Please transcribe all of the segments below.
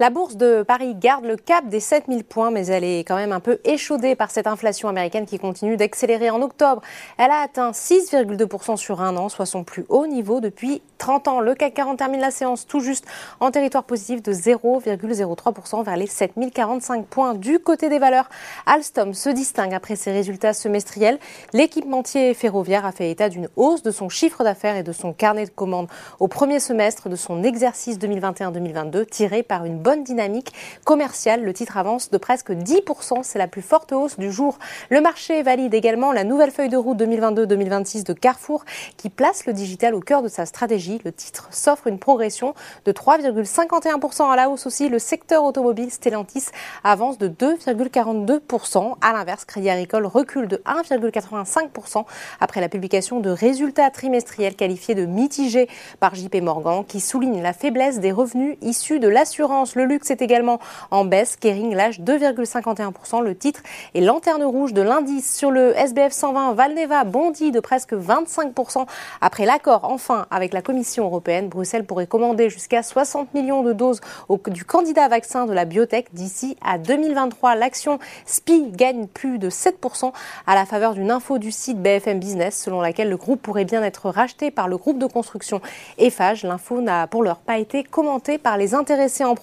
La bourse de Paris garde le cap des 7000 points, mais elle est quand même un peu échaudée par cette inflation américaine qui continue d'accélérer en octobre. Elle a atteint 6,2% sur un an, soit son plus haut niveau depuis 30 ans. Le CAC 40 termine la séance tout juste en territoire positif de 0,03% vers les 7045 points. Du côté des valeurs, Alstom se distingue après ses résultats semestriels. L'équipementier ferroviaire a fait état d'une hausse de son chiffre d'affaires et de son carnet de commandes au premier semestre de son exercice 2021-2022, tiré par une bonne dynamique commerciale. Le titre avance de presque 10%. C'est la plus forte hausse du jour. Le marché valide également la nouvelle feuille de route 2022-2026 de Carrefour qui place le digital au cœur de sa stratégie. Le titre s'offre une progression de 3,51% à la hausse aussi. Le secteur automobile Stellantis avance de 2,42%. À l'inverse, Crédit Agricole recule de 1,85% après la publication de résultats trimestriels qualifiés de mitigés par JP Morgan qui souligne la faiblesse des revenus issus de l'assurance le luxe est également en baisse. Kering lâche 2,51%. Le titre est lanterne rouge de l'indice sur le SBF 120. Valneva bondit de presque 25% après l'accord enfin avec la Commission européenne. Bruxelles pourrait commander jusqu'à 60 millions de doses du candidat vaccin de la biotech d'ici à 2023. L'action SPI gagne plus de 7% à la faveur d'une info du site BFM Business selon laquelle le groupe pourrait bien être racheté par le groupe de construction Eiffage. L'info n'a pour l'heure pas été commentée par les intéressés en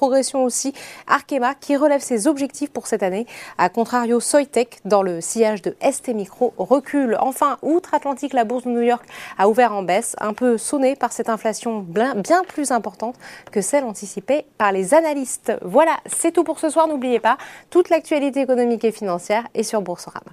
aussi. Arkema qui relève ses objectifs pour cette année. A contrario, Soitec dans le sillage de ST Micro recule. Enfin, outre-Atlantique, la bourse de New York a ouvert en baisse, un peu sonnée par cette inflation bien plus importante que celle anticipée par les analystes. Voilà, c'est tout pour ce soir. N'oubliez pas, toute l'actualité économique et financière est sur Boursorama.